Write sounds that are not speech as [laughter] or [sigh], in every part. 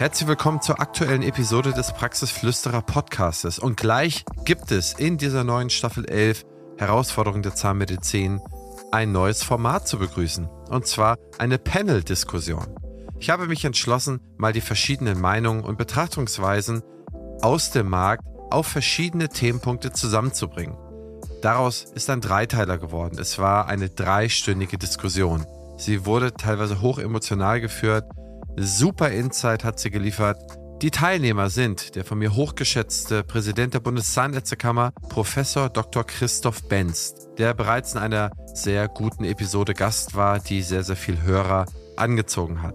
Herzlich willkommen zur aktuellen Episode des Praxisflüsterer Podcastes. Und gleich gibt es in dieser neuen Staffel 11 Herausforderungen der Zahnmedizin ein neues Format zu begrüßen. Und zwar eine Panel-Diskussion. Ich habe mich entschlossen, mal die verschiedenen Meinungen und Betrachtungsweisen aus dem Markt auf verschiedene Themenpunkte zusammenzubringen. Daraus ist ein Dreiteiler geworden. Es war eine dreistündige Diskussion. Sie wurde teilweise hoch emotional geführt Super Insight hat sie geliefert. Die Teilnehmer sind der von mir hochgeschätzte Präsident der Bundeszahnärztekammer, Professor Dr. Christoph Benz, der bereits in einer sehr guten Episode Gast war, die sehr, sehr viel Hörer angezogen hat.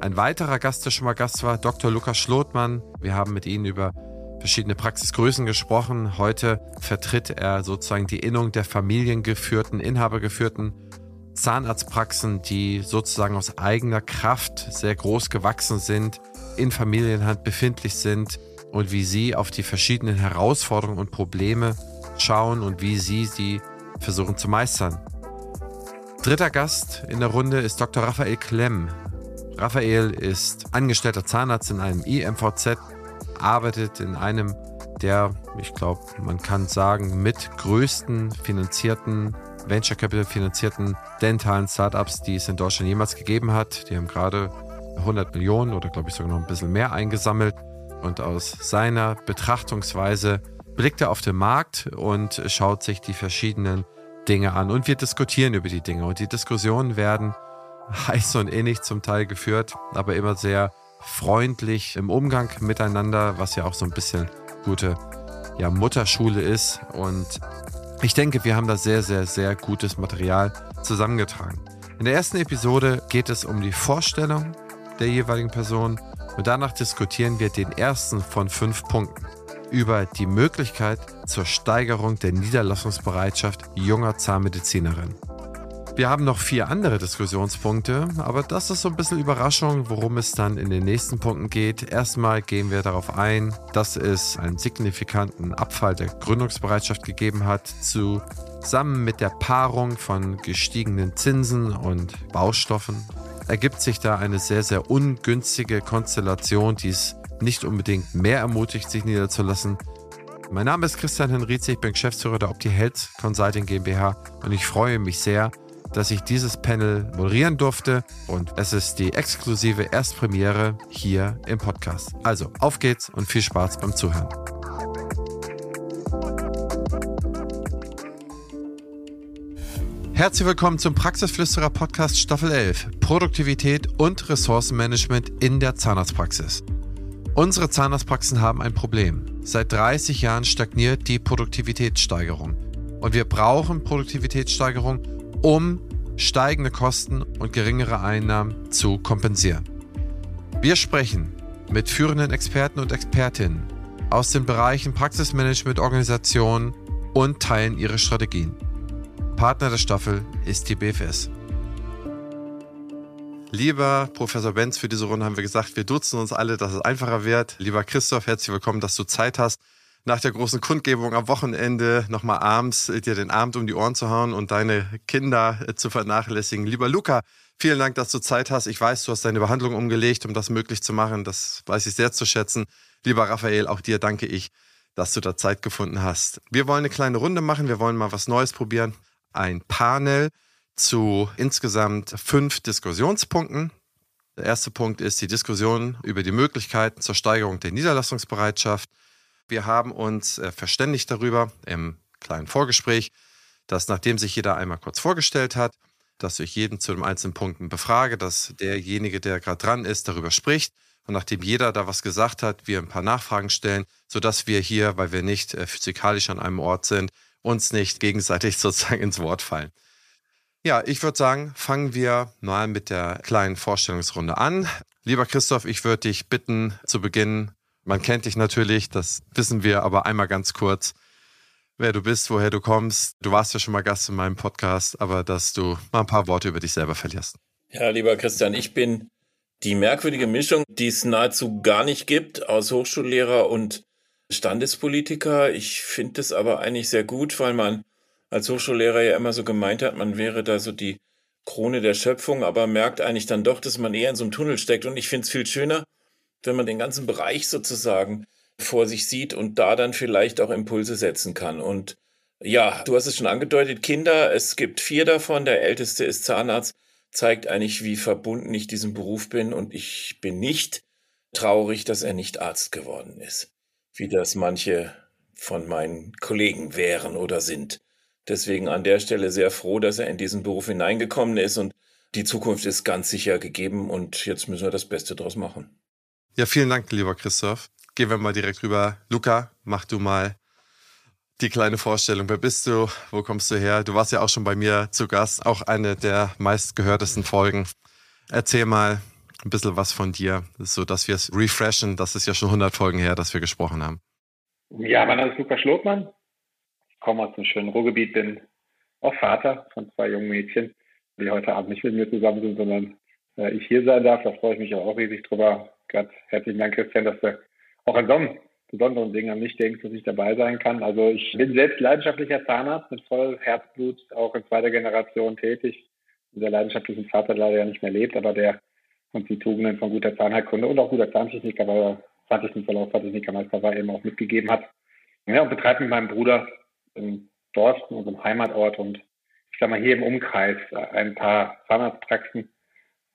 Ein weiterer Gast, der schon mal Gast war, Dr. Lukas Schlotmann. Wir haben mit ihm über verschiedene Praxisgrößen gesprochen. Heute vertritt er sozusagen die Innung der familiengeführten, inhabergeführten Zahnarztpraxen, die sozusagen aus eigener Kraft sehr groß gewachsen sind, in Familienhand befindlich sind und wie sie auf die verschiedenen Herausforderungen und Probleme schauen und wie sie sie versuchen zu meistern. Dritter Gast in der Runde ist Dr. Raphael Klemm. Raphael ist angestellter Zahnarzt in einem IMVZ, arbeitet in einem der, ich glaube, man kann sagen, mit größten finanzierten Venture Capital finanzierten dentalen Startups, die es in Deutschland jemals gegeben hat. Die haben gerade 100 Millionen oder glaube ich sogar noch ein bisschen mehr eingesammelt. Und aus seiner Betrachtungsweise blickt er auf den Markt und schaut sich die verschiedenen Dinge an. Und wir diskutieren über die Dinge. Und die Diskussionen werden [laughs] heiß und ähnlich zum Teil geführt, aber immer sehr freundlich im Umgang miteinander, was ja auch so ein bisschen gute ja, Mutterschule ist. Und ich denke, wir haben da sehr, sehr, sehr gutes Material zusammengetragen. In der ersten Episode geht es um die Vorstellung der jeweiligen Person und danach diskutieren wir den ersten von fünf Punkten über die Möglichkeit zur Steigerung der Niederlassungsbereitschaft junger Zahnmedizinerinnen. Wir haben noch vier andere Diskussionspunkte, aber das ist so ein bisschen Überraschung, worum es dann in den nächsten Punkten geht. Erstmal gehen wir darauf ein, dass es einen signifikanten Abfall der Gründungsbereitschaft gegeben hat, zusammen mit der Paarung von gestiegenen Zinsen und Baustoffen. Ergibt sich da eine sehr, sehr ungünstige Konstellation, die es nicht unbedingt mehr ermutigt, sich niederzulassen. Mein Name ist Christian Henrizi, ich bin Geschäftsführer der Opti Consulting GmbH und ich freue mich sehr, dass ich dieses Panel moderieren durfte und es ist die exklusive Erstpremiere hier im Podcast. Also auf geht's und viel Spaß beim Zuhören. Herzlich willkommen zum Praxisflüsterer Podcast Staffel 11 Produktivität und Ressourcenmanagement in der Zahnarztpraxis. Unsere Zahnarztpraxen haben ein Problem. Seit 30 Jahren stagniert die Produktivitätssteigerung. Und wir brauchen Produktivitätssteigerung, um steigende Kosten und geringere Einnahmen zu kompensieren. Wir sprechen mit führenden Experten und Expertinnen aus den Bereichen Praxismanagement, Organisation und teilen ihre Strategien. Partner der Staffel ist die BFS. Lieber Professor Benz, für diese Runde haben wir gesagt, wir duzen uns alle, dass es einfacher wird. Lieber Christoph, herzlich willkommen, dass du Zeit hast nach der großen Kundgebung am Wochenende nochmal abends äh, dir den Abend um die Ohren zu hauen und deine Kinder äh, zu vernachlässigen. Lieber Luca, vielen Dank, dass du Zeit hast. Ich weiß, du hast deine Behandlung umgelegt, um das möglich zu machen. Das weiß ich sehr zu schätzen. Lieber Raphael, auch dir danke ich, dass du da Zeit gefunden hast. Wir wollen eine kleine Runde machen. Wir wollen mal was Neues probieren. Ein Panel zu insgesamt fünf Diskussionspunkten. Der erste Punkt ist die Diskussion über die Möglichkeiten zur Steigerung der Niederlassungsbereitschaft. Wir haben uns äh, verständigt darüber im kleinen Vorgespräch, dass nachdem sich jeder einmal kurz vorgestellt hat, dass ich jeden zu den einzelnen Punkten befrage, dass derjenige, der gerade dran ist, darüber spricht. Und nachdem jeder da was gesagt hat, wir ein paar Nachfragen stellen, sodass wir hier, weil wir nicht äh, physikalisch an einem Ort sind, uns nicht gegenseitig [laughs] sozusagen ins Wort fallen. Ja, ich würde sagen, fangen wir mal mit der kleinen Vorstellungsrunde an. Lieber Christoph, ich würde dich bitten, zu Beginn man kennt dich natürlich, das wissen wir, aber einmal ganz kurz, wer du bist, woher du kommst. Du warst ja schon mal Gast in meinem Podcast, aber dass du mal ein paar Worte über dich selber verlierst. Ja, lieber Christian, ich bin die merkwürdige Mischung, die es nahezu gar nicht gibt, aus Hochschullehrer und Standespolitiker. Ich finde es aber eigentlich sehr gut, weil man als Hochschullehrer ja immer so gemeint hat, man wäre da so die Krone der Schöpfung, aber merkt eigentlich dann doch, dass man eher in so einem Tunnel steckt. Und ich finde es viel schöner, wenn man den ganzen Bereich sozusagen vor sich sieht und da dann vielleicht auch Impulse setzen kann. Und ja, du hast es schon angedeutet, Kinder, es gibt vier davon, der älteste ist Zahnarzt, zeigt eigentlich, wie verbunden ich diesem Beruf bin und ich bin nicht traurig, dass er nicht Arzt geworden ist, wie das manche von meinen Kollegen wären oder sind. Deswegen an der Stelle sehr froh, dass er in diesen Beruf hineingekommen ist und die Zukunft ist ganz sicher gegeben und jetzt müssen wir das Beste draus machen. Ja, vielen Dank, lieber Christoph. Gehen wir mal direkt rüber. Luca, mach du mal die kleine Vorstellung. Wer bist du? Wo kommst du her? Du warst ja auch schon bei mir zu Gast, auch eine der meistgehörtesten Folgen. Erzähl mal ein bisschen was von dir, so dass wir es refreshen. Das ist ja schon 100 Folgen her, dass wir gesprochen haben. Ja, mein Name ist Luca Schlotmann. Ich komme aus dem schönen Ruhrgebiet, bin auch Vater von zwei jungen Mädchen, die heute Abend nicht mit mir zusammen sind, sondern äh, ich hier sein darf. Da freue ich mich auch riesig drüber. Gerade herzlichen Dank, Christian, dass du auch an so einem besonderen Ding an mich denkst, dass ich dabei sein kann. Also ich bin selbst leidenschaftlicher Zahnarzt mit voll Herzblut, auch in zweiter Generation tätig. Der leidenschaftliche Vater leider ja nicht mehr lebt, aber der uns die Tugenden von guter Zahnheilkunde und auch guter Zahntechniker, weil er Zahntechnikverlauf, Zahntechnikermeister war, eben auch mitgegeben hat. Ja, und betreibe mit meinem Bruder in Dorsten, unserem Heimatort und ich sag mal hier im Umkreis ein paar Zahnarztpraxen,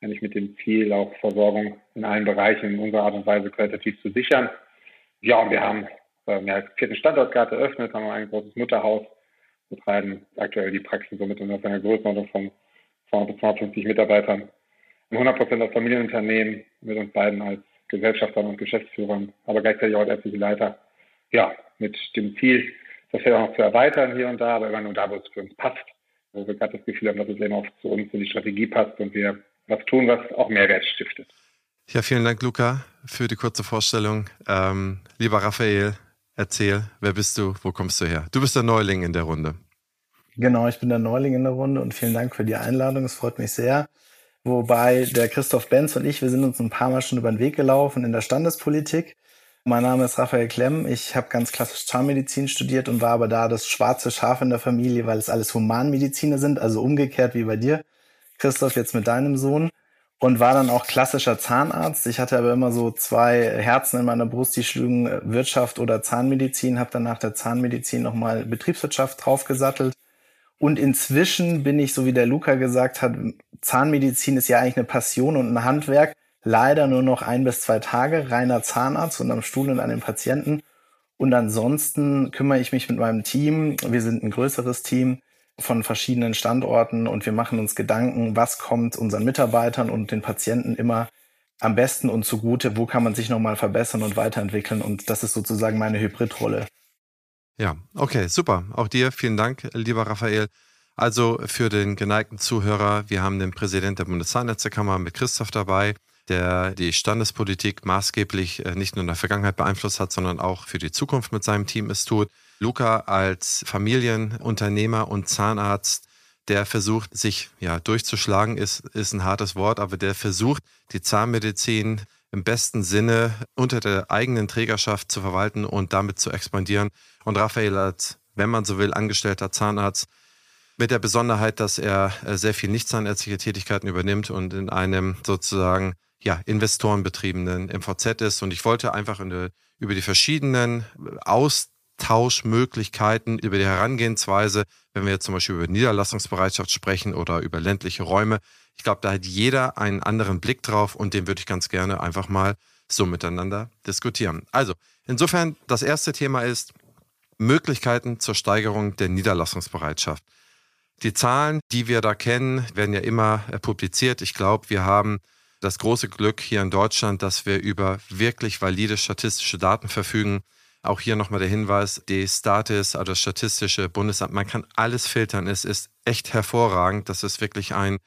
eigentlich mit dem Ziel, auch Versorgung in allen Bereichen in unserer Art und Weise qualitativ zu sichern. Ja, und wir haben äh, als vierten Standort eröffnet, haben ein großes Mutterhaus, betreiben aktuell die Praxen somit in einer Größenordnung von 200 bis 250 Mitarbeitern. 100 Prozent als Familienunternehmen mit uns beiden als Gesellschaftern und Geschäftsführern, aber gleichzeitig auch als ärztliche Leiter. Ja, mit dem Ziel, das ja auch noch zu erweitern hier und da, aber immer nur da, wo es für uns passt. Wo wir gerade das Gefühl haben, dass es eben auch zu uns in die Strategie passt und wir was tun, was auch Mehrwert stiftet. Ja, vielen Dank, Luca, für die kurze Vorstellung. Ähm, lieber Raphael, erzähl, wer bist du, wo kommst du her? Du bist der Neuling in der Runde. Genau, ich bin der Neuling in der Runde und vielen Dank für die Einladung. Es freut mich sehr. Wobei der Christoph Benz und ich, wir sind uns ein paar Mal schon über den Weg gelaufen in der Standespolitik. Mein Name ist Raphael Klemm. Ich habe ganz klassisch Zahnmedizin studiert und war aber da das schwarze Schaf in der Familie, weil es alles Humanmediziner sind, also umgekehrt wie bei dir. Christoph, jetzt mit deinem Sohn und war dann auch klassischer Zahnarzt. Ich hatte aber immer so zwei Herzen in meiner Brust, die schlugen äh, Wirtschaft oder Zahnmedizin, habe dann nach der Zahnmedizin nochmal Betriebswirtschaft draufgesattelt. Und inzwischen bin ich, so wie der Luca gesagt hat, Zahnmedizin ist ja eigentlich eine Passion und ein Handwerk. Leider nur noch ein bis zwei Tage, reiner Zahnarzt und am Stuhl und an den Patienten. Und ansonsten kümmere ich mich mit meinem Team, wir sind ein größeres Team, von verschiedenen Standorten und wir machen uns Gedanken, was kommt unseren Mitarbeitern und den Patienten immer am besten und zugute, wo kann man sich nochmal verbessern und weiterentwickeln und das ist sozusagen meine Hybridrolle. Ja, okay, super. Auch dir vielen Dank, lieber Raphael. Also für den geneigten Zuhörer, wir haben den Präsidenten der Bundeszahnärztekammer mit Christoph dabei, der die Standespolitik maßgeblich äh, nicht nur in der Vergangenheit beeinflusst hat, sondern auch für die Zukunft mit seinem Team es tut. Luca als Familienunternehmer und Zahnarzt, der versucht, sich ja durchzuschlagen, ist, ist ein hartes Wort, aber der versucht, die Zahnmedizin im besten Sinne unter der eigenen Trägerschaft zu verwalten und damit zu expandieren. Und Raphael als, wenn man so will, angestellter Zahnarzt mit der Besonderheit, dass er äh, sehr viel nichtzahnärztliche Tätigkeiten übernimmt und in einem sozusagen ja, investorenbetriebenen MVZ ist. Und ich wollte einfach eine, über die verschiedenen Aus Austauschmöglichkeiten, über die Herangehensweise, wenn wir jetzt zum Beispiel über Niederlassungsbereitschaft sprechen oder über ländliche Räume. Ich glaube, da hat jeder einen anderen Blick drauf und den würde ich ganz gerne einfach mal so miteinander diskutieren. Also, insofern, das erste Thema ist Möglichkeiten zur Steigerung der Niederlassungsbereitschaft. Die Zahlen, die wir da kennen, werden ja immer äh, publiziert. Ich glaube, wir haben das große Glück hier in Deutschland, dass wir über wirklich valide statistische Daten verfügen. Auch hier nochmal der Hinweis, die Statis, also das Statistische Bundesamt, man kann alles filtern. Es ist echt hervorragend. Das ist wirklich ein,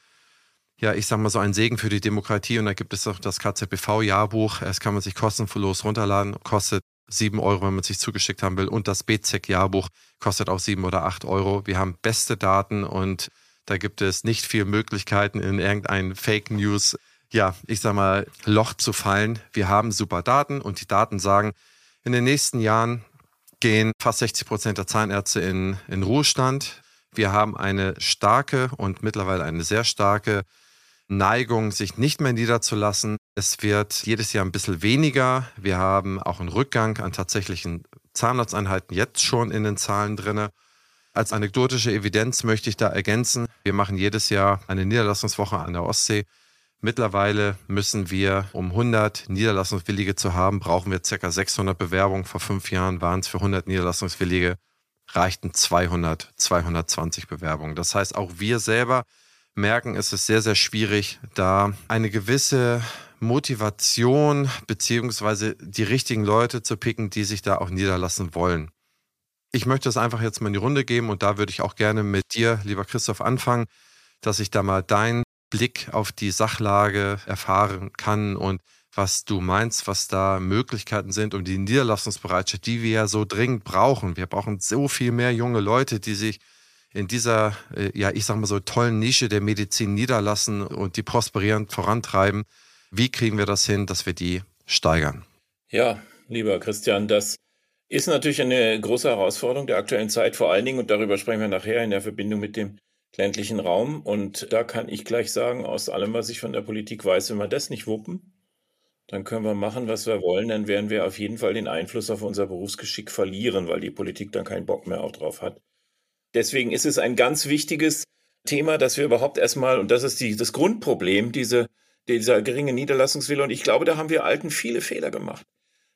ja, ich sag mal so ein Segen für die Demokratie. Und da gibt es auch das KZBV-Jahrbuch. Es kann man sich kostenlos runterladen, kostet sieben Euro, wenn man sich zugeschickt haben will. Und das BZEC-Jahrbuch kostet auch sieben oder acht Euro. Wir haben beste Daten und da gibt es nicht viel Möglichkeiten, in irgendein Fake News, ja, ich sag mal, Loch zu fallen. Wir haben super Daten und die Daten sagen, in den nächsten Jahren gehen fast 60 Prozent der Zahnärzte in, in Ruhestand. Wir haben eine starke und mittlerweile eine sehr starke Neigung, sich nicht mehr niederzulassen. Es wird jedes Jahr ein bisschen weniger. Wir haben auch einen Rückgang an tatsächlichen Zahnarzteinheiten jetzt schon in den Zahlen drin. Als anekdotische Evidenz möchte ich da ergänzen, wir machen jedes Jahr eine Niederlassungswoche an der Ostsee. Mittlerweile müssen wir, um 100 Niederlassungswillige zu haben, brauchen wir ca. 600 Bewerbungen. Vor fünf Jahren waren es für 100 Niederlassungswillige, reichten 200, 220 Bewerbungen. Das heißt, auch wir selber merken, es ist sehr, sehr schwierig, da eine gewisse Motivation beziehungsweise die richtigen Leute zu picken, die sich da auch niederlassen wollen. Ich möchte es einfach jetzt mal in die Runde geben und da würde ich auch gerne mit dir, lieber Christoph, anfangen, dass ich da mal deinen Blick auf die Sachlage erfahren kann und was du meinst, was da Möglichkeiten sind, um die Niederlassungsbereitschaft, die wir ja so dringend brauchen. Wir brauchen so viel mehr junge Leute, die sich in dieser, äh, ja, ich sag mal so tollen Nische der Medizin niederlassen und die prosperierend vorantreiben. Wie kriegen wir das hin, dass wir die steigern? Ja, lieber Christian, das ist natürlich eine große Herausforderung der aktuellen Zeit, vor allen Dingen, und darüber sprechen wir nachher in der Verbindung mit dem ländlichen Raum. Und da kann ich gleich sagen, aus allem, was ich von der Politik weiß, wenn wir das nicht wuppen, dann können wir machen, was wir wollen, dann werden wir auf jeden Fall den Einfluss auf unser Berufsgeschick verlieren, weil die Politik dann keinen Bock mehr auch drauf hat. Deswegen ist es ein ganz wichtiges Thema, dass wir überhaupt erstmal, und das ist die, das Grundproblem, diese, dieser geringe Niederlassungswille, und ich glaube, da haben wir Alten viele Fehler gemacht.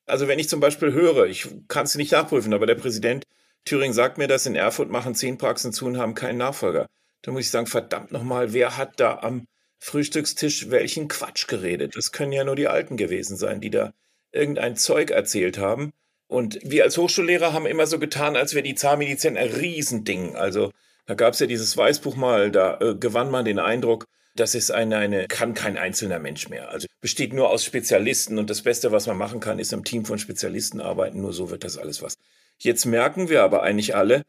Also wenn ich zum Beispiel höre, ich kann es nicht nachprüfen, aber der Präsident Thüringen sagt mir das, in Erfurt machen zehn Praxen zu und haben keinen Nachfolger. Da muss ich sagen, verdammt nochmal, wer hat da am Frühstückstisch welchen Quatsch geredet? Das können ja nur die Alten gewesen sein, die da irgendein Zeug erzählt haben. Und wir als Hochschullehrer haben immer so getan, als wäre die Zahnmedizin ein Riesending. Also da gab es ja dieses Weißbuch mal, da äh, gewann man den Eindruck, das ist eine, eine, kann kein einzelner Mensch mehr. Also besteht nur aus Spezialisten und das Beste, was man machen kann, ist im Team von Spezialisten arbeiten. Nur so wird das alles was. Jetzt merken wir aber eigentlich alle,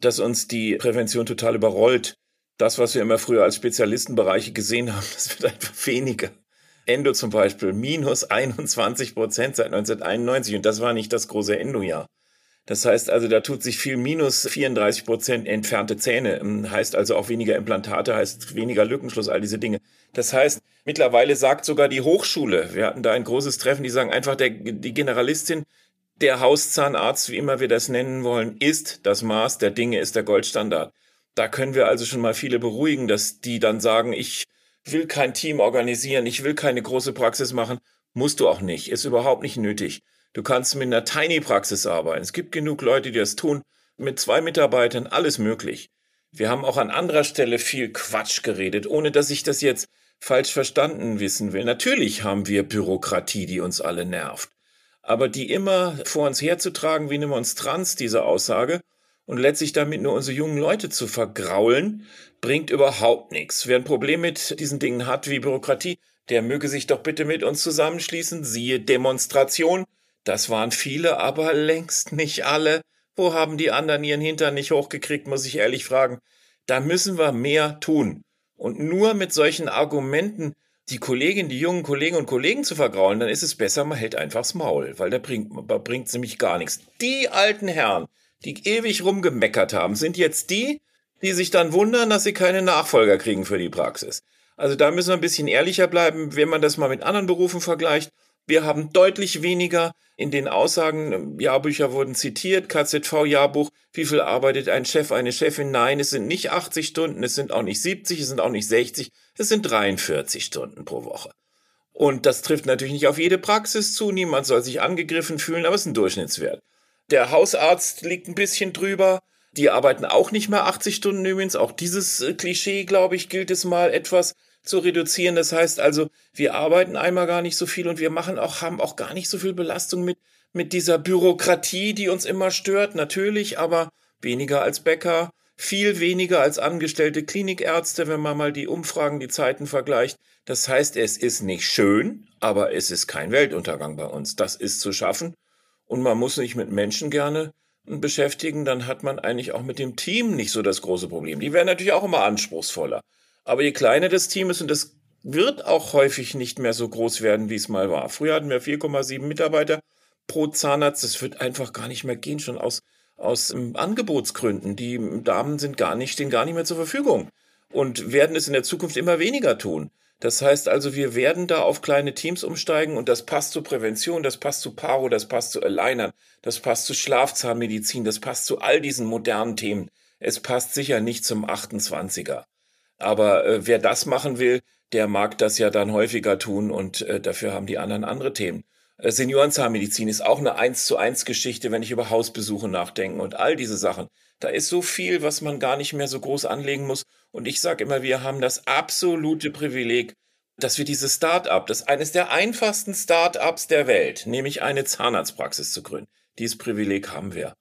dass uns die Prävention total überrollt. Das, was wir immer früher als Spezialistenbereiche gesehen haben, [laughs] das wird einfach weniger. Endo zum Beispiel, minus 21 Prozent seit 1991 und das war nicht das große Endo-Jahr. Das heißt also, da tut sich viel minus 34 Prozent entfernte Zähne, ähm, heißt also auch weniger Implantate, heißt weniger Lückenschluss, all diese Dinge. Das heißt, mittlerweile sagt sogar die Hochschule, wir hatten da ein großes Treffen, die sagen einfach, der, die Generalistin, der Hauszahnarzt, wie immer wir das nennen wollen, ist das Maß der Dinge, ist der Goldstandard. Da können wir also schon mal viele beruhigen, dass die dann sagen, ich will kein Team organisieren, ich will keine große Praxis machen. Musst du auch nicht, ist überhaupt nicht nötig. Du kannst mit einer Tiny-Praxis arbeiten. Es gibt genug Leute, die das tun. Mit zwei Mitarbeitern, alles möglich. Wir haben auch an anderer Stelle viel Quatsch geredet, ohne dass ich das jetzt falsch verstanden wissen will. Natürlich haben wir Bürokratie, die uns alle nervt. Aber die immer vor uns herzutragen wie eine Monstranz, diese Aussage, und letztlich damit nur unsere jungen Leute zu vergraulen, bringt überhaupt nichts. Wer ein Problem mit diesen Dingen hat wie Bürokratie, der möge sich doch bitte mit uns zusammenschließen. Siehe Demonstration. Das waren viele, aber längst nicht alle. Wo haben die anderen ihren Hintern nicht hochgekriegt, muss ich ehrlich fragen. Da müssen wir mehr tun. Und nur mit solchen Argumenten die Kolleginnen, die jungen Kollegen und Kollegen zu vergraulen, dann ist es besser, man hält einfach's Maul, weil da bringt, da bringt's nämlich gar nichts. Die alten Herren, die ewig rumgemeckert haben, sind jetzt die, die sich dann wundern, dass sie keine Nachfolger kriegen für die Praxis. Also da müssen wir ein bisschen ehrlicher bleiben, wenn man das mal mit anderen Berufen vergleicht. Wir haben deutlich weniger in den Aussagen, Jahrbücher wurden zitiert, KZV-Jahrbuch, wie viel arbeitet ein Chef, eine Chefin? Nein, es sind nicht 80 Stunden, es sind auch nicht 70, es sind auch nicht 60, es sind 43 Stunden pro Woche. Und das trifft natürlich nicht auf jede Praxis zu, niemand soll sich angegriffen fühlen, aber es ist ein Durchschnittswert. Der Hausarzt liegt ein bisschen drüber, die arbeiten auch nicht mehr 80 Stunden übrigens, auch dieses äh, Klischee, glaube ich, gilt es mal etwas zu reduzieren. Das heißt also, wir arbeiten einmal gar nicht so viel und wir machen auch, haben auch gar nicht so viel Belastung mit, mit dieser Bürokratie, die uns immer stört, natürlich, aber weniger als Bäcker, viel weniger als angestellte Klinikärzte, wenn man mal die Umfragen, die Zeiten vergleicht. Das heißt, es ist nicht schön, aber es ist kein Weltuntergang bei uns. Das ist zu schaffen. Und man muss sich mit Menschen gerne beschäftigen, dann hat man eigentlich auch mit dem Team nicht so das große Problem. Die werden natürlich auch immer anspruchsvoller. Aber je kleiner das Team ist, und das wird auch häufig nicht mehr so groß werden, wie es mal war. Früher hatten wir 4,7 Mitarbeiter pro Zahnarzt. Das wird einfach gar nicht mehr gehen, schon aus, aus ähm, Angebotsgründen. Die Damen sind gar nicht, stehen gar nicht mehr zur Verfügung und werden es in der Zukunft immer weniger tun. Das heißt also, wir werden da auf kleine Teams umsteigen und das passt zur Prävention, das passt zu Paro, das passt zu Alignern, das passt zu Schlafzahnmedizin, das passt zu all diesen modernen Themen. Es passt sicher nicht zum 28er. Aber äh, wer das machen will, der mag das ja dann häufiger tun und äh, dafür haben die anderen andere Themen. Äh, Seniorenzahnmedizin ist auch eine 1 zu 1 Geschichte, wenn ich über Hausbesuche nachdenke und all diese Sachen. Da ist so viel, was man gar nicht mehr so groß anlegen muss. Und ich sage immer, wir haben das absolute Privileg, dass wir dieses Start-up, das eines der einfachsten Start-ups der Welt, nämlich eine Zahnarztpraxis zu gründen. Dieses Privileg haben wir.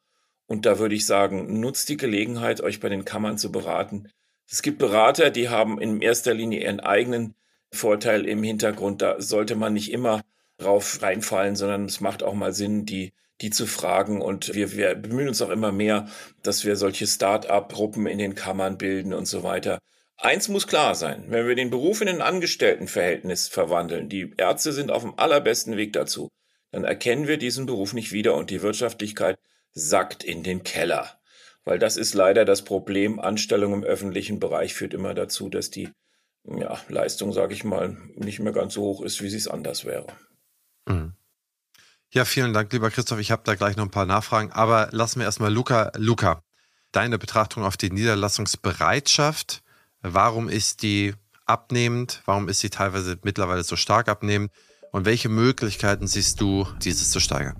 Und da würde ich sagen, nutzt die Gelegenheit, euch bei den Kammern zu beraten. Es gibt Berater, die haben in erster Linie ihren eigenen Vorteil im Hintergrund. Da sollte man nicht immer drauf reinfallen, sondern es macht auch mal Sinn, die, die zu fragen. Und wir, wir bemühen uns auch immer mehr, dass wir solche Start-up-Gruppen in den Kammern bilden und so weiter. Eins muss klar sein, wenn wir den Beruf in ein Angestelltenverhältnis verwandeln, die Ärzte sind auf dem allerbesten Weg dazu, dann erkennen wir diesen Beruf nicht wieder und die Wirtschaftlichkeit sackt in den Keller. Weil das ist leider das Problem. Anstellung im öffentlichen Bereich führt immer dazu, dass die ja, Leistung, sage ich mal, nicht mehr ganz so hoch ist, wie sie es anders wäre. Mhm. Ja, vielen Dank, lieber Christoph. Ich habe da gleich noch ein paar Nachfragen, aber lassen wir erstmal Luca. Luca, deine Betrachtung auf die Niederlassungsbereitschaft. Warum ist die abnehmend? Warum ist sie teilweise mittlerweile so stark abnehmend? Und welche Möglichkeiten siehst du, dieses zu steigern?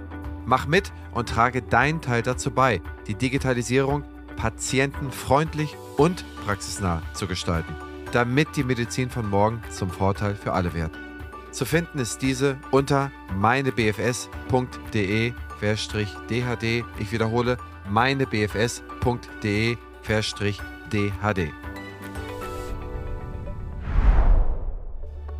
Mach mit und trage deinen Teil dazu bei, die Digitalisierung patientenfreundlich und praxisnah zu gestalten damit die Medizin von morgen zum Vorteil für alle wird. Zu finden ist diese unter meinebfs.de-dhd. Ich wiederhole, meinebfs.de-dhd.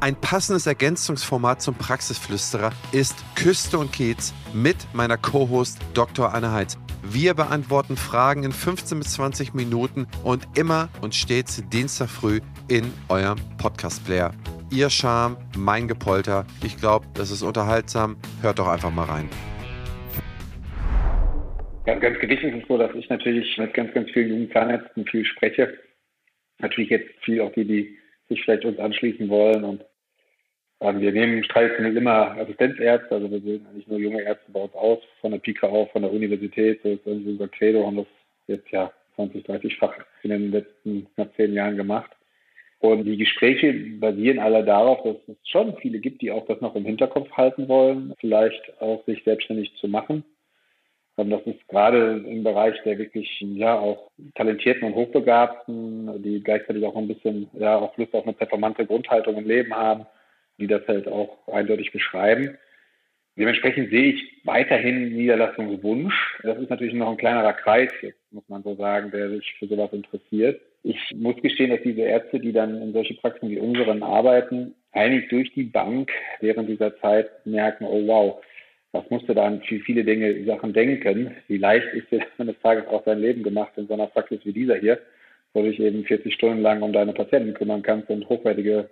Ein passendes Ergänzungsformat zum Praxisflüsterer ist Küste und Kiez mit meiner Co-Host Dr. Anne Heitz. Wir beantworten Fragen in 15 bis 20 Minuten und immer und stets Dienstag früh in eurem Podcast-Player. Ihr Charme, mein Gepolter. Ich glaube, das ist unterhaltsam. Hört doch einfach mal rein. Ganz, ganz gewichtig ist es so, dass ich natürlich mit ganz, ganz vielen jungen Zahnärzten viel spreche. Natürlich jetzt viel auch die, die sich vielleicht uns anschließen wollen und wir nehmen traditionell immer Assistenzärzte, also wir bilden eigentlich nur junge Ärzte bei uns aus, von der Pika auf, von der Universität, das ist irgendwie unser Credo, haben das jetzt ja 20, 30-fach in den letzten knapp zehn Jahren gemacht. Und die Gespräche basieren alle darauf, dass es schon viele gibt, die auch das noch im Hinterkopf halten wollen, vielleicht auch sich selbstständig zu machen. Und das ist gerade im Bereich der wirklich, ja, auch talentierten und Hochbegabten, die gleichzeitig auch ein bisschen, ja, auch Lust auf eine performante Grundhaltung im Leben haben, die das halt auch eindeutig beschreiben. Dementsprechend sehe ich weiterhin Niederlassungswunsch. Das ist natürlich noch ein kleinerer Kreis, muss man so sagen, der sich für sowas interessiert. Ich muss gestehen, dass diese Ärzte, die dann in solche Praxen wie unseren arbeiten, eigentlich durch die Bank während dieser Zeit merken, oh wow, was musste da an viele Dinge, Sachen denken? Wie leicht ist dir eines Tages auch dein Leben gemacht in so einer Praxis wie dieser hier, wo du dich eben 40 Stunden lang um deine Patienten kümmern kannst und hochwertige